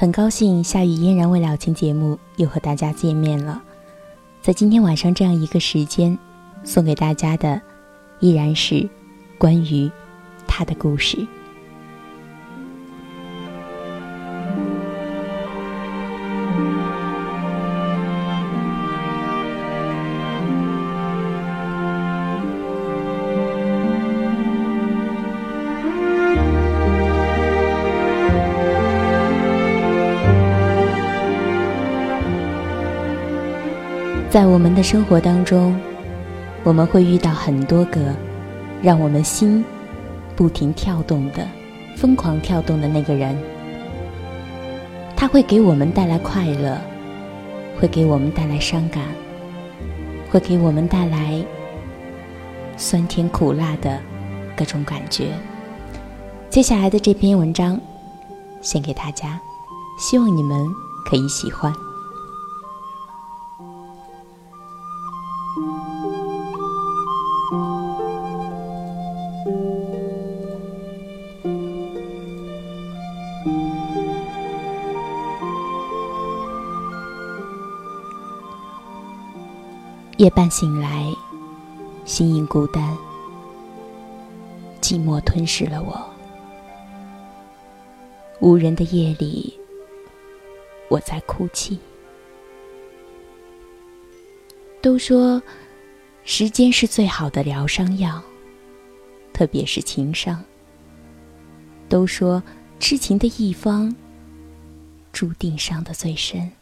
很高兴夏雨嫣然未了情节目又和大家见面了。在今天晚上这样一个时间，送给大家的依然是关于他的故事。在我们的生活当中，我们会遇到很多个让我们心不停跳动的、疯狂跳动的那个人。他会给我们带来快乐，会给我们带来伤感，会给我们带来酸甜苦辣的各种感觉。接下来的这篇文章献给大家，希望你们可以喜欢。夜半醒来，心影孤单，寂寞吞噬了我。无人的夜里，我在哭泣。都说，时间是最好的疗伤药，特别是情伤。都说，痴情的一方，注定伤得最深。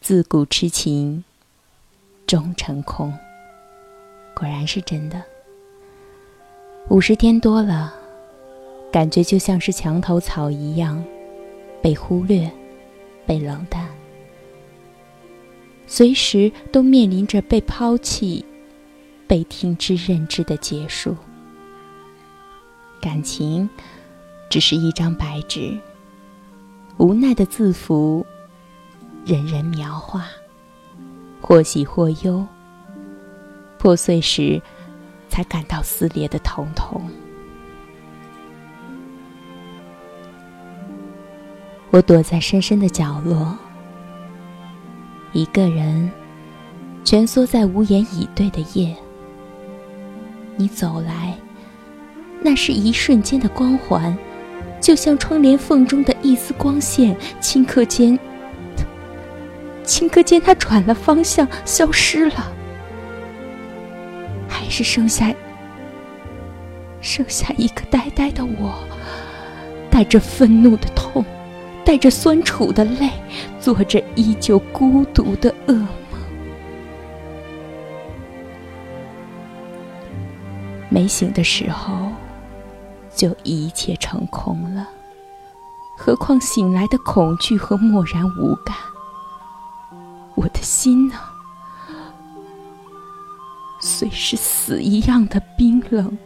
自古痴情终成空，果然是真的。五十天多了，感觉就像是墙头草一样，被忽略，被冷淡，随时都面临着被抛弃、被听之任之的结束。感情只是一张白纸，无奈的字符。人人描画，或喜或忧。破碎时，才感到撕裂的疼痛。我躲在深深的角落，一个人蜷缩在无言以对的夜。你走来，那是一瞬间的光环，就像窗帘缝中的一丝光线，顷刻间。顷刻间，他转了方向，消失了，还是剩下剩下一个呆呆的我，带着愤怒的痛，带着酸楚的泪，做着依旧孤独的噩梦。没醒的时候，就一切成空了，何况醒来的恐惧和漠然无感。我的心呢？虽是死一样的冰冷，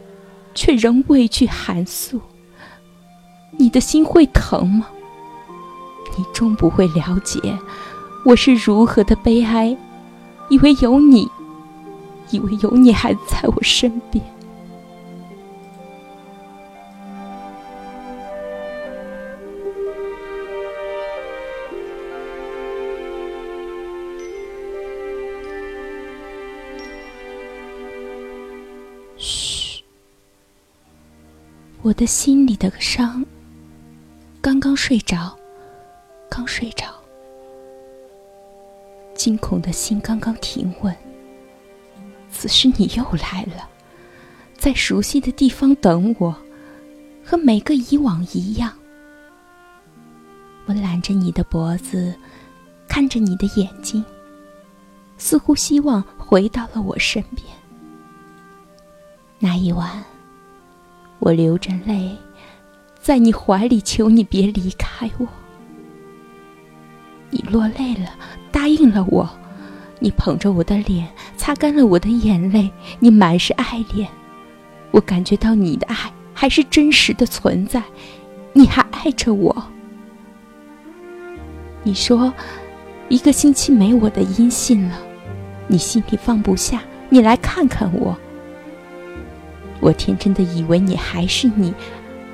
却仍畏惧寒素。你的心会疼吗？你终不会了解我是如何的悲哀，以为有你，以为有你还在我身边。嘘我的心里的伤，刚刚睡着，刚睡着，惊恐的心刚刚停稳。此时你又来了，在熟悉的地方等我，和每个以往一样。我揽着你的脖子，看着你的眼睛，似乎希望回到了我身边。那一晚。我流着泪，在你怀里求你别离开我。你落泪了，答应了我。你捧着我的脸，擦干了我的眼泪。你满是爱恋，我感觉到你的爱还是真实的存在。你还爱着我。你说，一个星期没我的音信了，你心里放不下，你来看看我。我天真的以为你还是你，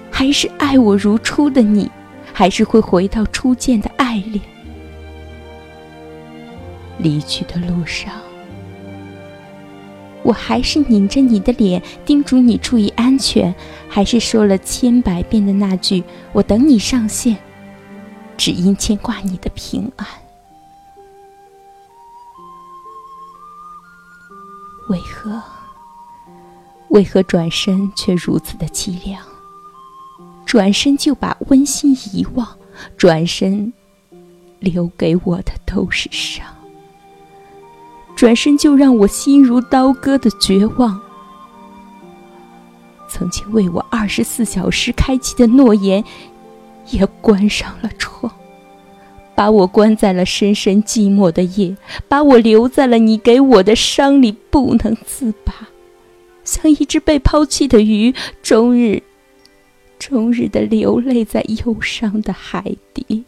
还是爱我如初的你，还是会回到初见的爱恋？离去的路上，我还是拧着你的脸，叮嘱你注意安全，还是说了千百遍的那句“我等你上线”，只因牵挂你的平安。为何？为何转身却如此的凄凉？转身就把温馨遗忘，转身留给我的都是伤。转身就让我心如刀割的绝望。曾经为我二十四小时开启的诺言，也关上了窗，把我关在了深深寂寞的夜，把我留在了你给我的伤里，不能自拔。像一只被抛弃的鱼，终日、终日的流泪在忧伤的海底。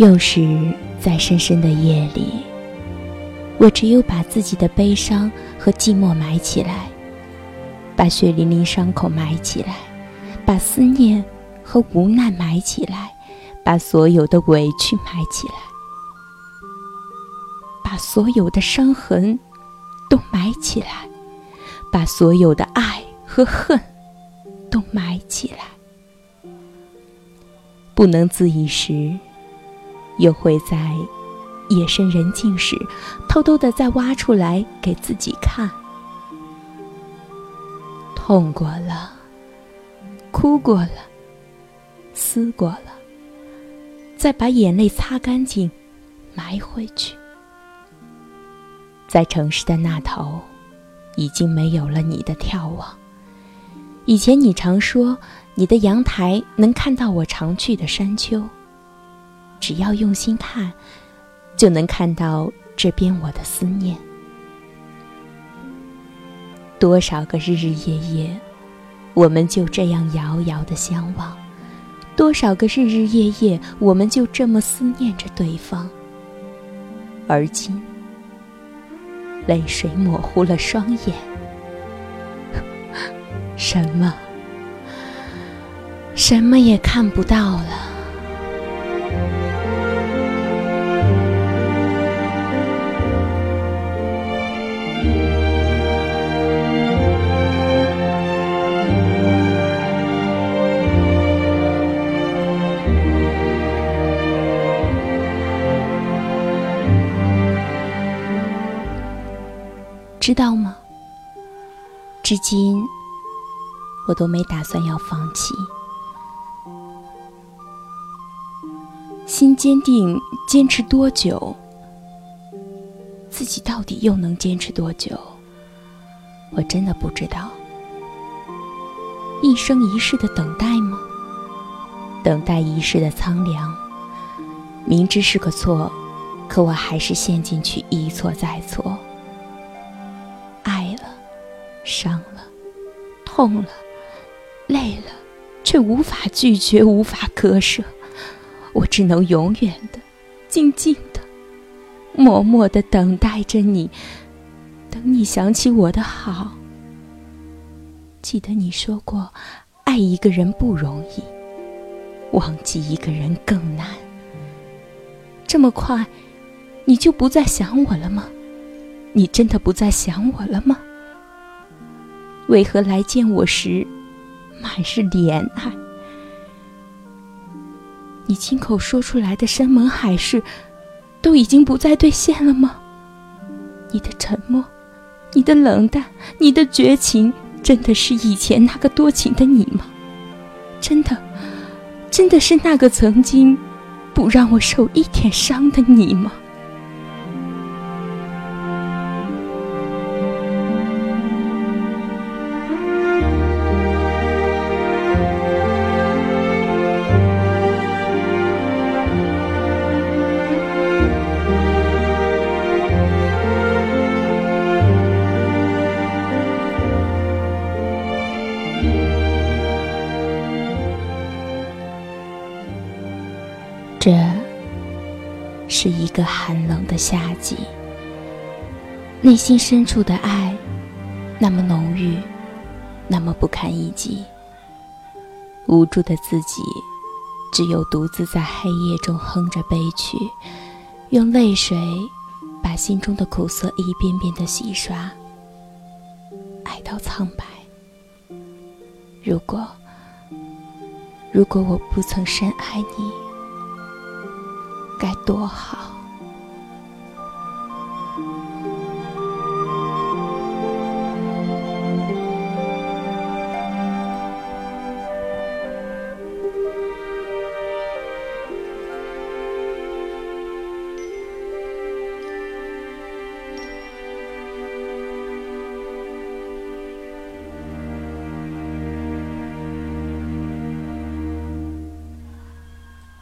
有时，在深深的夜里，我只有把自己的悲伤和寂寞埋起来，把血淋淋伤口埋起来，把思念和无奈埋起来，把所有的委屈埋起来，把所有的伤痕都埋起来，把所有的爱和恨都埋起来，不能自已时。又会在夜深人静时，偷偷的再挖出来给自己看。痛过了，哭过了，撕过了，再把眼泪擦干净，埋回去。在城市的那头，已经没有了你的眺望。以前你常说，你的阳台能看到我常去的山丘。只要用心看，就能看到这边我的思念。多少个日日夜夜，我们就这样遥遥的相望；多少个日日夜夜，我们就这么思念着对方。而今，泪水模糊了双眼，什么，什么也看不到了。知道吗？至今我都没打算要放弃。心坚定，坚持多久？自己到底又能坚持多久？我真的不知道。一生一世的等待吗？等待一世的苍凉。明知是个错，可我还是陷进去，一错再错。伤了，痛了，累了，却无法拒绝，无法割舍。我只能永远的、静静的、默默的等待着你，等你想起我的好。记得你说过，爱一个人不容易，忘记一个人更难。这么快，你就不再想我了吗？你真的不再想我了吗？为何来见我时，满是怜爱？你亲口说出来的山盟海誓，都已经不再兑现了吗？你的沉默，你的冷淡，你的绝情，真的是以前那个多情的你吗？真的，真的是那个曾经不让我受一点伤的你吗？这是一个寒冷的夏季，内心深处的爱那么浓郁，那么不堪一击。无助的自己，只有独自在黑夜中哼着悲曲，用泪水把心中的苦涩一遍遍的洗刷，爱到苍白。如果，如果我不曾深爱你，该多好。